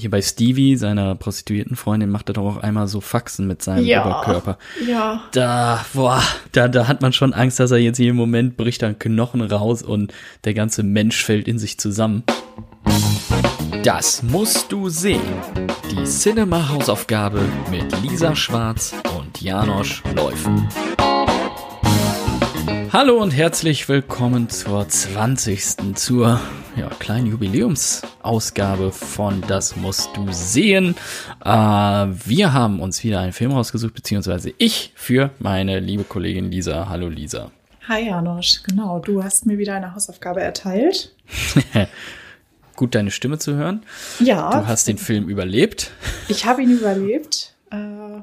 hier bei Stevie, seiner Prostituiertenfreundin, macht er doch auch einmal so Faxen mit seinem Ja. Oberkörper. Ja. Da, boah, da, da hat man schon Angst, dass er jetzt jeden Moment bricht ein Knochen raus und der ganze Mensch fällt in sich zusammen. Das musst du sehen. Die Cinema-Hausaufgabe mit Lisa Schwarz und Janosch Läufen. Hallo und herzlich willkommen zur 20. zur ja, kleinen Jubiläumsausgabe von Das musst du sehen. Äh, wir haben uns wieder einen Film rausgesucht, beziehungsweise ich für meine liebe Kollegin Lisa. Hallo Lisa. Hi Janosch, genau. Du hast mir wieder eine Hausaufgabe erteilt. Gut, deine Stimme zu hören. Ja. Du hast den Film überlebt. Ich habe ihn überlebt. Äh,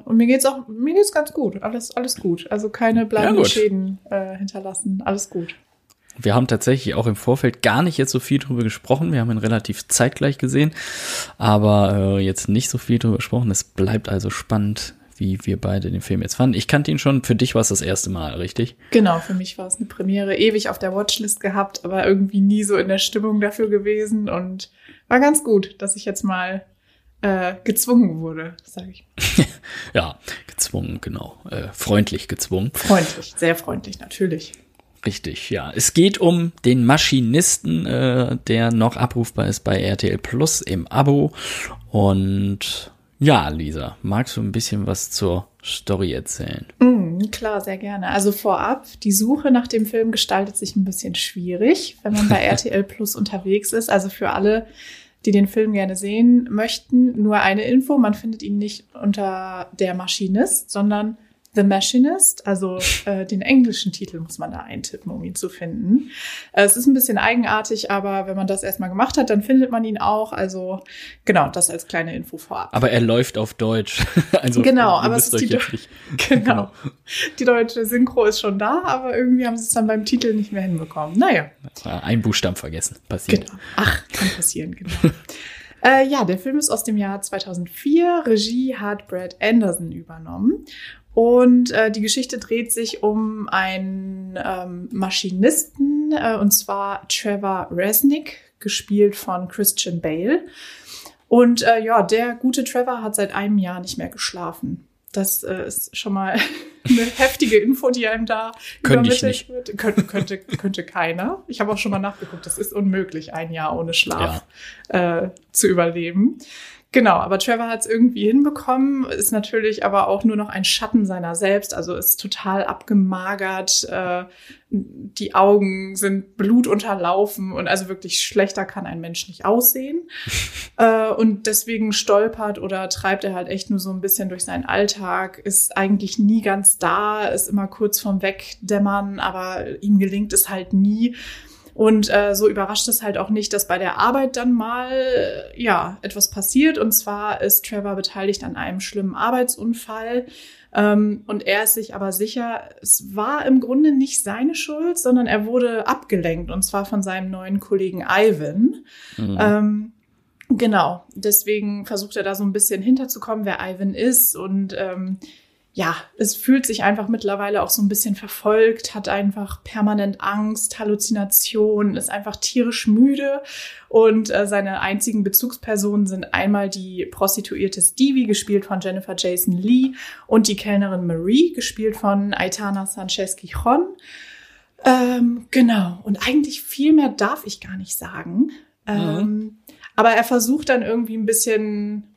und mir geht's auch, mir geht's ganz gut. Alles, alles gut. Also keine bleibenden gut. Schäden äh, hinterlassen. Alles gut. Wir haben tatsächlich auch im Vorfeld gar nicht jetzt so viel drüber gesprochen. Wir haben ihn relativ zeitgleich gesehen, aber äh, jetzt nicht so viel drüber gesprochen. Es bleibt also spannend, wie wir beide den Film jetzt fanden. Ich kannte ihn schon. Für dich war es das erste Mal, richtig? Genau, für mich war es eine Premiere. Ewig auf der Watchlist gehabt, aber irgendwie nie so in der Stimmung dafür gewesen. Und war ganz gut, dass ich jetzt mal äh, gezwungen wurde, sage ich. Ja, gezwungen, genau. Äh, freundlich gezwungen. Freundlich, sehr freundlich, natürlich. Richtig, ja. Es geht um den Maschinisten, äh, der noch abrufbar ist bei RTL Plus im Abo. Und ja, Lisa, magst du ein bisschen was zur Story erzählen? Mm, klar, sehr gerne. Also vorab, die Suche nach dem Film gestaltet sich ein bisschen schwierig, wenn man bei RTL Plus unterwegs ist. Also für alle, die den Film gerne sehen möchten, nur eine Info. Man findet ihn nicht unter Der Maschinist, sondern The Machinist, also äh, den englischen Titel muss man da eintippen, um ihn zu finden. Äh, es ist ein bisschen eigenartig, aber wenn man das erstmal gemacht hat, dann findet man ihn auch. Also genau, das als kleine Info vorab. Aber er läuft auf Deutsch. also, Genau, aber es ist die nicht- Genau. Die deutsche Synchro ist schon da, aber irgendwie haben sie es dann beim Titel nicht mehr hinbekommen. Naja, Ein Buchstaben vergessen. Passiert. genau. Ach, kann passieren, genau. äh, ja, der Film ist aus dem Jahr 2004. Regie hat Brad Anderson übernommen. Und äh, die Geschichte dreht sich um einen ähm, Maschinisten, äh, und zwar Trevor Resnick, gespielt von Christian Bale. Und äh, ja, der gute Trevor hat seit einem Jahr nicht mehr geschlafen. Das äh, ist schon mal eine heftige Info, die einem da Könnte übermittelt wird. Könnte, könnte, könnte keiner. Ich habe auch schon mal nachgeguckt, das ist unmöglich, ein Jahr ohne Schlaf äh, zu überleben. Genau, aber Trevor hat es irgendwie hinbekommen, ist natürlich aber auch nur noch ein Schatten seiner selbst, also ist total abgemagert, äh, die Augen sind blutunterlaufen und also wirklich schlechter kann ein Mensch nicht aussehen. äh, und deswegen stolpert oder treibt er halt echt nur so ein bisschen durch seinen Alltag, ist eigentlich nie ganz da, ist immer kurz vorm Wegdämmern, aber ihm gelingt es halt nie. Und äh, so überrascht es halt auch nicht, dass bei der Arbeit dann mal ja etwas passiert. Und zwar ist Trevor beteiligt an einem schlimmen Arbeitsunfall. Ähm, und er ist sich aber sicher, es war im Grunde nicht seine Schuld, sondern er wurde abgelenkt. Und zwar von seinem neuen Kollegen Ivan. Mhm. Ähm, genau, deswegen versucht er da so ein bisschen hinterzukommen, wer Ivan ist. Und ähm, ja, es fühlt sich einfach mittlerweile auch so ein bisschen verfolgt, hat einfach permanent Angst, Halluzinationen, ist einfach tierisch müde. Und äh, seine einzigen Bezugspersonen sind einmal die Prostituierte Stevie, gespielt von Jennifer Jason Lee, und die Kellnerin Marie, gespielt von Aitana Sanchez Gijon. Ähm, genau. Und eigentlich viel mehr darf ich gar nicht sagen. Ähm, Aber er versucht dann irgendwie ein bisschen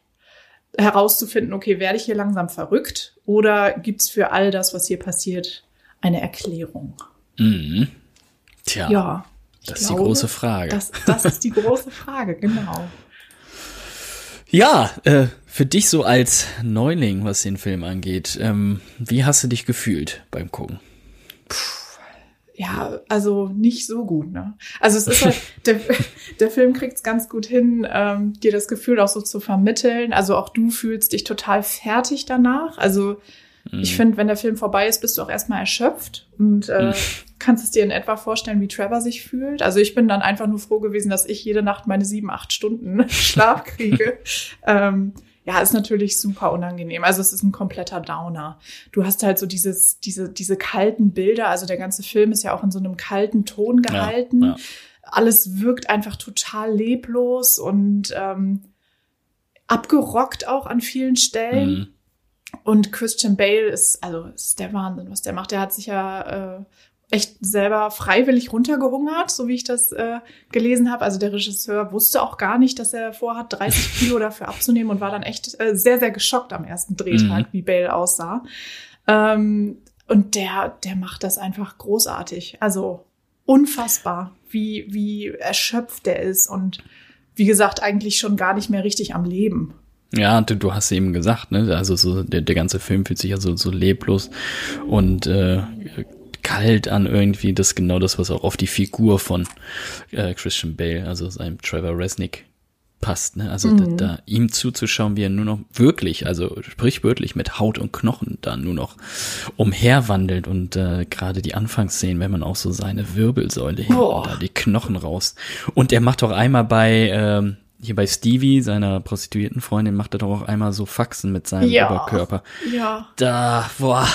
herauszufinden, okay, werde ich hier langsam verrückt oder gibt's für all das, was hier passiert, eine Erklärung? Mhm. Tja, Ja. das ist glaube, die große Frage. Das, das ist die große Frage, genau. Ja, äh, für dich so als Neuling, was den Film angeht, ähm, wie hast du dich gefühlt beim Gucken? Ja, also nicht so gut, ne? Also es ist halt, der, der Film kriegt es ganz gut hin, ähm, dir das Gefühl auch so zu vermitteln. Also auch du fühlst dich total fertig danach. Also ich finde, wenn der Film vorbei ist, bist du auch erstmal erschöpft und äh, kannst es dir in etwa vorstellen, wie Trevor sich fühlt. Also ich bin dann einfach nur froh gewesen, dass ich jede Nacht meine sieben, acht Stunden Schlaf kriege. ähm, ja, ist natürlich super unangenehm. Also es ist ein kompletter Downer. Du hast halt so dieses, diese, diese kalten Bilder. Also der ganze Film ist ja auch in so einem kalten Ton gehalten. Ja, ja. Alles wirkt einfach total leblos und ähm, abgerockt auch an vielen Stellen. Mhm. Und Christian Bale ist, also ist der Wahnsinn, was der macht. Der hat sich ja äh, echt selber freiwillig runtergehungert, so wie ich das äh, gelesen habe. Also der Regisseur wusste auch gar nicht, dass er vorhat, 30 Kilo dafür abzunehmen und war dann echt äh, sehr, sehr geschockt am ersten Drehtag, mhm. wie Bale aussah. Ähm, und der, der macht das einfach großartig. Also unfassbar, wie, wie erschöpft der ist und wie gesagt, eigentlich schon gar nicht mehr richtig am Leben. Ja, du, du hast eben gesagt, ne? Also so der, der ganze Film fühlt sich ja so, so leblos und äh, kalt an irgendwie. Das ist genau das, was auch auf die Figur von äh, Christian Bale, also seinem Trevor Resnick, passt. Ne? Also mhm. da, da, ihm zuzuschauen, wie er nur noch wirklich, also sprichwörtlich mit Haut und Knochen da nur noch umherwandelt und äh, gerade die Anfangsszenen, wenn man auch so seine Wirbelsäule hinten, oh. da die Knochen raus. Und er macht auch einmal bei ähm, hier bei Stevie, seiner Prostituiertenfreundin, macht er doch auch einmal so Faxen mit seinem ja, Oberkörper. Ja. Da, boah.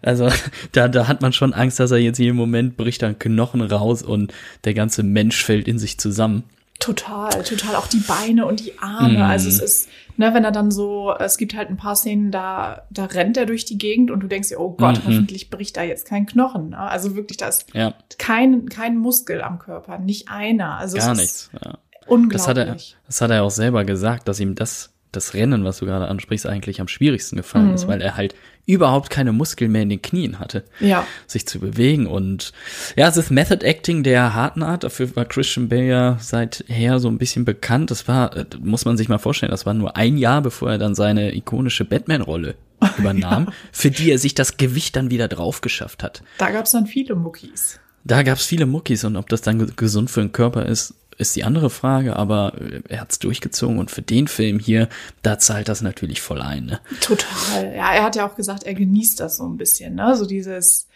Also, da, da hat man schon Angst, dass er jetzt jeden Moment bricht dann Knochen raus und der ganze Mensch fällt in sich zusammen. Total, total. Auch die Beine und die Arme. Mm. Also es ist, ne, wenn er dann so, es gibt halt ein paar Szenen, da, da rennt er durch die Gegend und du denkst dir, oh Gott, mm -hmm. hoffentlich bricht da jetzt kein Knochen. Ne? Also wirklich, da ist ja. kein, kein Muskel am Körper, nicht einer. Also Gar nichts. Ja. Unglaublich. Das hat, er, das hat er auch selber gesagt, dass ihm das, das Rennen, was du gerade ansprichst, eigentlich am schwierigsten gefallen mhm. ist, weil er halt überhaupt keine Muskeln mehr in den Knien hatte, ja. sich zu bewegen. Und ja, es ist Method Acting der harten Art. Dafür war Christian Bale ja seither so ein bisschen bekannt. Das war, äh, muss man sich mal vorstellen, das war nur ein Jahr, bevor er dann seine ikonische Batman-Rolle übernahm, ja. für die er sich das Gewicht dann wieder drauf geschafft hat. Da gab es dann viele Muckis. Da gab es viele Muckis und ob das dann gesund für den Körper ist, ist die andere Frage, aber er hat's durchgezogen und für den Film hier, da zahlt das natürlich voll ein. Ne? Total. Ja, er hat ja auch gesagt, er genießt das so ein bisschen, ne? So dieses,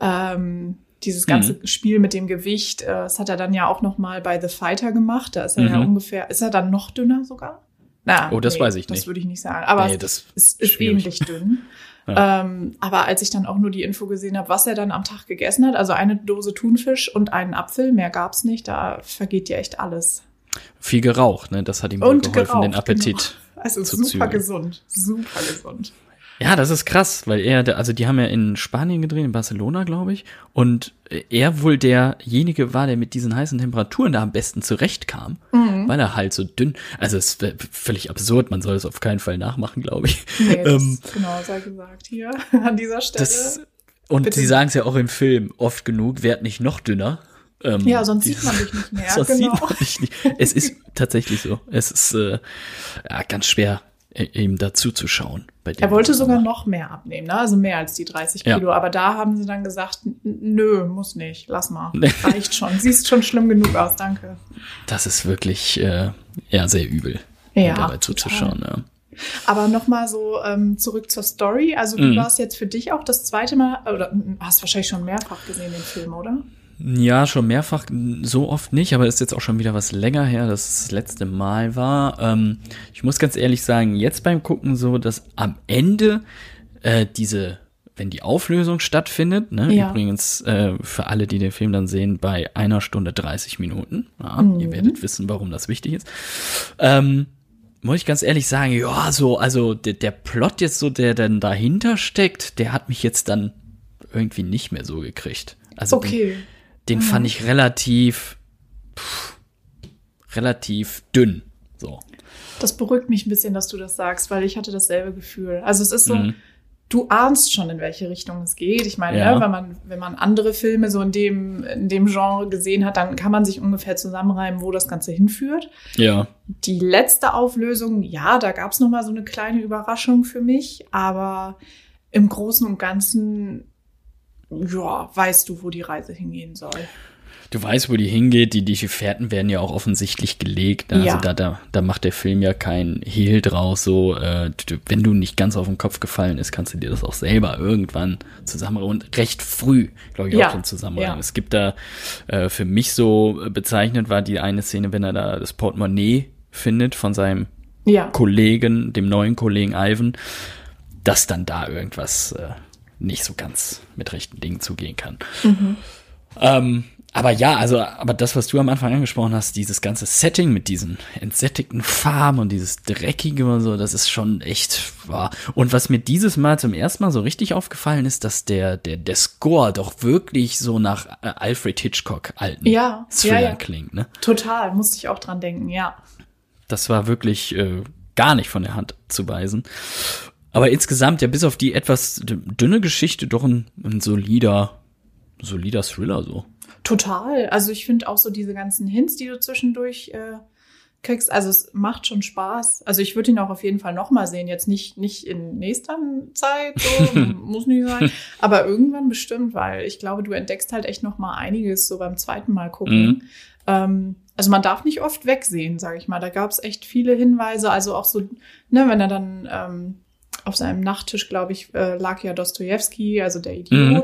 ähm, dieses ganze mhm. Spiel mit dem Gewicht, äh, das hat er dann ja auch noch mal bei The Fighter gemacht. Da ist er mhm. ja ungefähr, ist er dann noch dünner sogar? Na, oh, das nee, weiß ich nicht. Das würde ich nicht sagen. Aber nee, es ist, ist ähnlich dünn. Ähm, aber als ich dann auch nur die Info gesehen habe, was er dann am Tag gegessen hat, also eine Dose Thunfisch und einen Apfel, mehr gab's nicht, da vergeht dir echt alles. Viel geraucht, ne? Das hat ihm und geholfen, geraucht, den Appetit. Genau. Also super zügeln. gesund, super gesund. Ja, das ist krass, weil er, also die haben ja in Spanien gedreht, in Barcelona, glaube ich, und er wohl derjenige war, der mit diesen heißen Temperaturen da am besten zurechtkam, mhm. weil er halt so dünn, also es ist völlig absurd, man soll es auf keinen Fall nachmachen, glaube ich. Nee, ähm, genau, sei gesagt hier an dieser Stelle. Das, und Bitte. sie sagen es ja auch im Film oft genug, werd nicht noch dünner. Ähm, ja, sonst sieht man dich nicht mehr. sonst genau. sieht man dich nicht. Es ist tatsächlich so. Es ist äh, ja, ganz schwer ihm dazu zu schauen. er wollte sogar noch mehr abnehmen, ne? also mehr als die 30 Kilo. Ja. Aber da haben sie dann gesagt, nö, muss nicht, lass mal, reicht schon. Siehst schon schlimm genug aus, danke. Das ist wirklich äh, ja sehr übel, ja, dabei zuzuschauen. Ja. Aber nochmal so ähm, zurück zur Story. Also du mhm. warst jetzt für dich auch das zweite Mal, oder hast wahrscheinlich schon mehrfach gesehen den Film, oder? Ja, schon mehrfach, so oft nicht, aber ist jetzt auch schon wieder was länger her, dass es das letzte Mal war. Ähm, ich muss ganz ehrlich sagen, jetzt beim Gucken so, dass am Ende äh, diese, wenn die Auflösung stattfindet, ne, ja. übrigens äh, für alle, die den Film dann sehen, bei einer Stunde 30 Minuten. Ja, mhm. Ihr werdet wissen, warum das wichtig ist. Ähm, muss ich ganz ehrlich sagen, ja, so, also der, der Plot jetzt so, der dann dahinter steckt, der hat mich jetzt dann irgendwie nicht mehr so gekriegt. Also okay. Bin, den mhm. fand ich relativ, pff, relativ dünn. So. Das beruhigt mich ein bisschen, dass du das sagst, weil ich hatte dasselbe Gefühl. Also es ist so, mhm. du ahnst schon, in welche Richtung es geht. Ich meine, ja. ne, wenn man, wenn man andere Filme so in dem, in dem Genre gesehen hat, dann kann man sich ungefähr zusammenreimen, wo das Ganze hinführt. Ja. Die letzte Auflösung, ja, da gab es nochmal so eine kleine Überraschung für mich, aber im Großen und Ganzen ja, weißt du, wo die Reise hingehen soll. Du weißt, wo die hingeht. Die, die Fährten werden ja auch offensichtlich gelegt. Also ja. da, da, da macht der Film ja kein Hehl draus. So, äh, wenn du nicht ganz auf den Kopf gefallen ist, kannst du dir das auch selber irgendwann zusammenreimen. Und recht früh, glaube ich, ja. auch schon zusammenreimen. Ja. Es gibt da äh, für mich so bezeichnet war die eine Szene, wenn er da das Portemonnaie findet von seinem. Kollegen, dem neuen Kollegen Ivan, dass dann da irgendwas äh, nicht so ganz mit rechten Dingen zugehen kann. Mhm. Ähm, aber ja, also, aber das, was du am Anfang angesprochen hast, dieses ganze Setting mit diesen entsättigten Farben und dieses Dreckige und so, das ist schon echt wahr. Und was mir dieses Mal zum ersten Mal so richtig aufgefallen ist, dass der, der, der Score doch wirklich so nach äh, Alfred Hitchcock alten ja, Thriller ja, ja. klingt, ne? Total, musste ich auch dran denken, ja. Das war wirklich äh, gar nicht von der Hand zu weisen. Aber insgesamt, ja, bis auf die etwas dünne Geschichte, doch ein, ein solider, solider Thriller so. Total. Also ich finde auch so diese ganzen Hints, die du zwischendurch äh, kriegst, also es macht schon Spaß. Also ich würde ihn auch auf jeden Fall nochmal sehen. Jetzt nicht, nicht in nächster Zeit, so, muss nicht sein. Aber irgendwann bestimmt, weil ich glaube, du entdeckst halt echt nochmal einiges so beim zweiten Mal gucken. Mhm. Ähm, also man darf nicht oft wegsehen, sage ich mal. Da gab es echt viele Hinweise. Also auch so, ne, wenn er dann ähm, auf seinem Nachttisch, glaube ich, äh, lag ja Dostoevsky, also der Idiot. Mhm.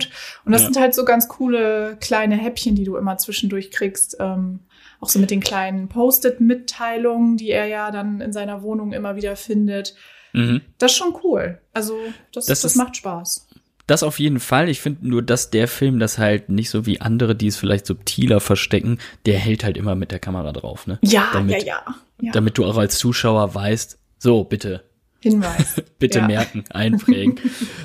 Und das Ja. sind halt so ganz coole kleine Häppchen, die du immer zwischendurch kriegst. Ähm, auch so mit den kleinen Post-it-Mitteilungen, die er ja dann in seiner Wohnung immer wieder findet. Mhm. Das ist schon cool. Also das, Das das, ist- macht Spaß. Das auf jeden Fall. Ich finde nur, dass der Film das halt nicht so wie andere, die es vielleicht subtiler verstecken, der hält halt immer mit der Kamera drauf, ne? Ja, damit, ja, ja. ja. Damit du auch als Zuschauer weißt, so, bitte, Hinweis. bitte ja. merken, einprägen.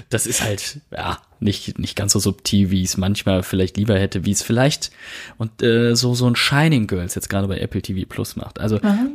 Das ist halt, ja, nicht, nicht ganz so subtil, wie ich es manchmal vielleicht lieber hätte, wie es vielleicht und äh, so, so ein Shining Girls jetzt gerade bei Apple TV Plus macht. Also Aha.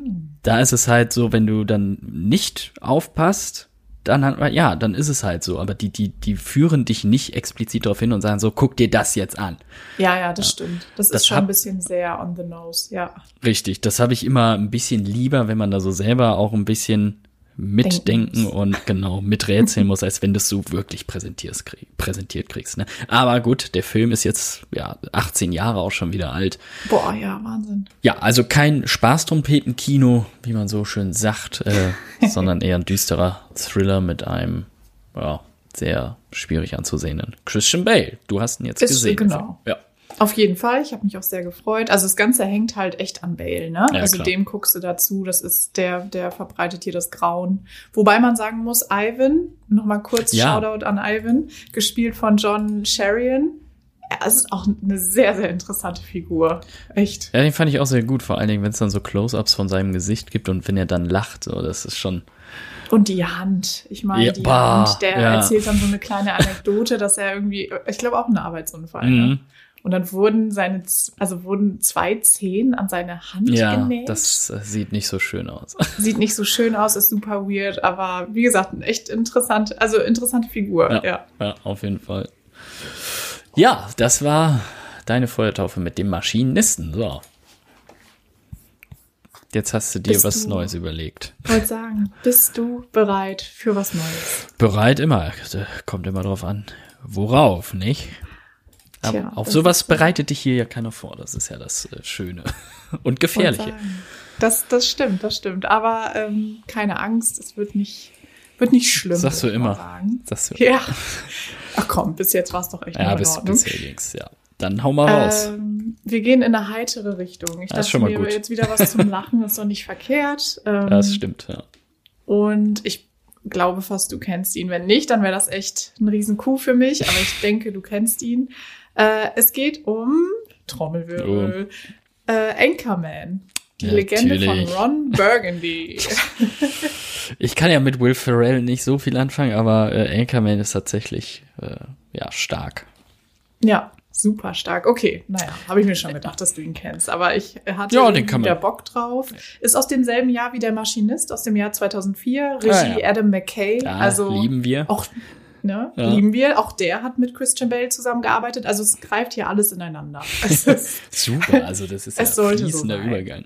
da ist es halt so, wenn du dann nicht aufpasst, dann hat, ja, dann ist es halt so. Aber die, die, die führen dich nicht explizit darauf hin und sagen so, guck dir das jetzt an. Ja, ja, das stimmt. Das, Das ist schon hab- ein bisschen sehr on the nose, ja. Richtig, das habe ich immer ein bisschen lieber, wenn man da so selber auch ein bisschen mitdenken Denken und genau miträtseln muss, als wenn du es so wirklich präsentierst, krieg, präsentiert kriegst. Ne? Aber gut, der Film ist jetzt ja 18 Jahre auch schon wieder alt. Boah, ja, Wahnsinn. Ja, also kein Spaßtrompetenkino, wie man so schön sagt, äh, sondern eher ein düsterer Thriller mit einem ja, sehr schwierig anzusehenden Christian Bale. Du hast ihn jetzt Ist- gesehen. genau. Ja. Auf jeden Fall, ich habe mich auch sehr gefreut. Also das Ganze hängt halt echt an Bale, ne? Ja, also klar. dem guckst du dazu, das ist der, der verbreitet hier das Grauen. Wobei man sagen muss, Ivan, nochmal kurz Ja. Shoutout an Ivan, gespielt von John Sherian. Er ist auch eine sehr, sehr interessante Figur. Echt. Ja, den fand ich auch sehr gut, vor allen Dingen, wenn es dann so Close-Ups von seinem Gesicht gibt und wenn er dann lacht, so, das ist schon. Und die Hand. Ich meine, Ja, die boah, Hand, der ja. erzählt dann so eine kleine Anekdote, dass er irgendwie, ich glaube auch ein Arbeitsunfall, ne? Und dann wurden seine, also wurden zwei Zehen an seine Hand Ja, genäht. das äh, sieht nicht so schön aus. Sieht nicht so schön aus, ist super weird, aber wie gesagt, ein echt interessant, also interessante Figur, Ja. ja. Ja, auf jeden Fall. Ja, das war deine Feuertaufe mit dem Maschinisten. So. Jetzt hast du dir Bist was du- Neues überlegt. Wollte sagen, bist du bereit für was Neues? Bereit immer. Kommt immer drauf an. Worauf, nicht? Aber Tja, auf sowas bereitet dich hier ja keiner vor. Das ist ja das äh, Schöne und Gefährliche. Das, das stimmt, das stimmt. Aber ähm, keine Angst, es wird nicht, wird nicht schlimm. Sagst du immer. Sagen. Das, Ja. Ach komm, bis jetzt war es doch echt ja, noch in bis, Ordnung. bisher ging's, ja. Dann hau mal raus. Ähm, wir gehen in eine heitere Richtung. Ich Das ist dachte schon mal mir gut. jetzt wieder was zum Lachen, ist doch nicht verkehrt. Ähm, das stimmt, ja. Und ich glaube fast, du kennst ihn. Wenn nicht, dann wäre das echt ein Riesen-Coup für mich. Aber ich denke, du kennst ihn. Äh, es geht um Trommelwirbel. Äh, Anchorman. Die Legende Natürlich. von Ron Burgundy. Ich kann ja mit Will Ferrell nicht so viel anfangen, aber äh, Anchorman ist tatsächlich äh, ja stark. ja, super stark. Okay, naja, habe ich mir schon gedacht, dass du ihn kennst. Aber ich hatte Ja, den wieder Bock drauf. Ist aus demselben Jahr wie Der Maschinist, aus dem Jahr 2004. Regie Ah, ja. Adam McKay. Ja, also lieben wir. auch ne, Ja. lieben wir. Auch der hat mit Christian Bale zusammengearbeitet. Also es greift hier alles ineinander. Es ist, Super, also das ist Es ja so fließender sein. Übergang.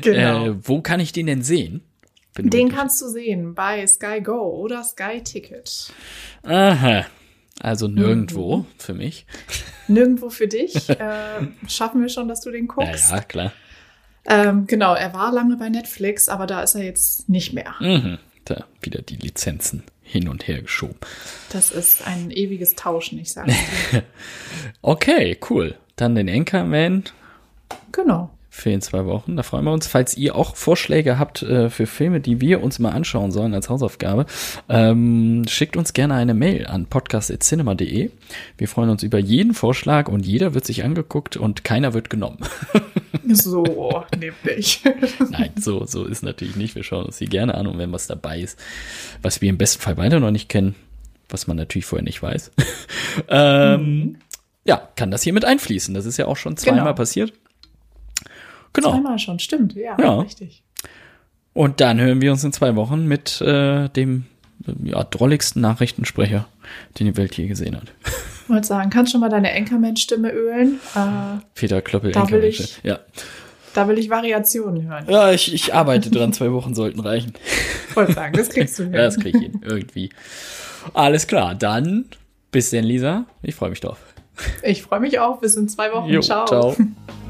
genau. Äh, wo kann ich den denn sehen? Bin Den wirklich- kannst du sehen bei Sky Go oder Sky Ticket. Aha. Also nirgendwo Mhm. für mich. Nirgendwo für dich. äh, schaffen wir schon, dass du den Ja, guckst. ja, klar. Ähm, genau, er war lange bei Netflix, aber da ist er jetzt nicht mehr. Mhm. Da wieder die Lizenzen hin und her geschoben. Das ist ein ewiges Tauschen, ich sage. Okay, cool. Dann den Anchorman. Genau. Für in zwei Wochen. Da freuen wir uns. Falls ihr auch Vorschläge habt äh, für Filme, die wir uns mal anschauen sollen als Hausaufgabe, ähm, schickt uns gerne eine Mail an podcast.cinema.de. Wir freuen uns über jeden Vorschlag und jeder wird sich angeguckt und keiner wird genommen. so, nämlich. Nein, so, so ist natürlich nicht. Wir schauen uns die gerne an und wenn was dabei ist, was wir im besten Fall beide noch nicht kennen, was man natürlich vorher nicht weiß, ähm, mhm. ja, kann das hier mit einfließen. Das ist ja auch schon zweimal genau. passiert. Genau. Zweimal schon, stimmt. Ja, ja, richtig. Und dann hören wir uns in zwei Wochen mit äh, dem ja, drolligsten Nachrichtensprecher, den die Welt je gesehen hat. Ich wollte sagen, kannst du schon mal deine Enkermann-Stimme ölen? Äh, Peter Klöppel, da will ich, ja. Da will ich Variationen hören. Ja, ich, ich arbeite dran, zwei Wochen sollten reichen. Ich wollte sagen, das kriegst du hin. Ja, das krieg ich hin, irgendwie. Alles klar, dann bis denn, Lisa. Ich freue mich drauf. Ich freue mich auch. Bis in zwei Wochen. Jo, ciao. ciao.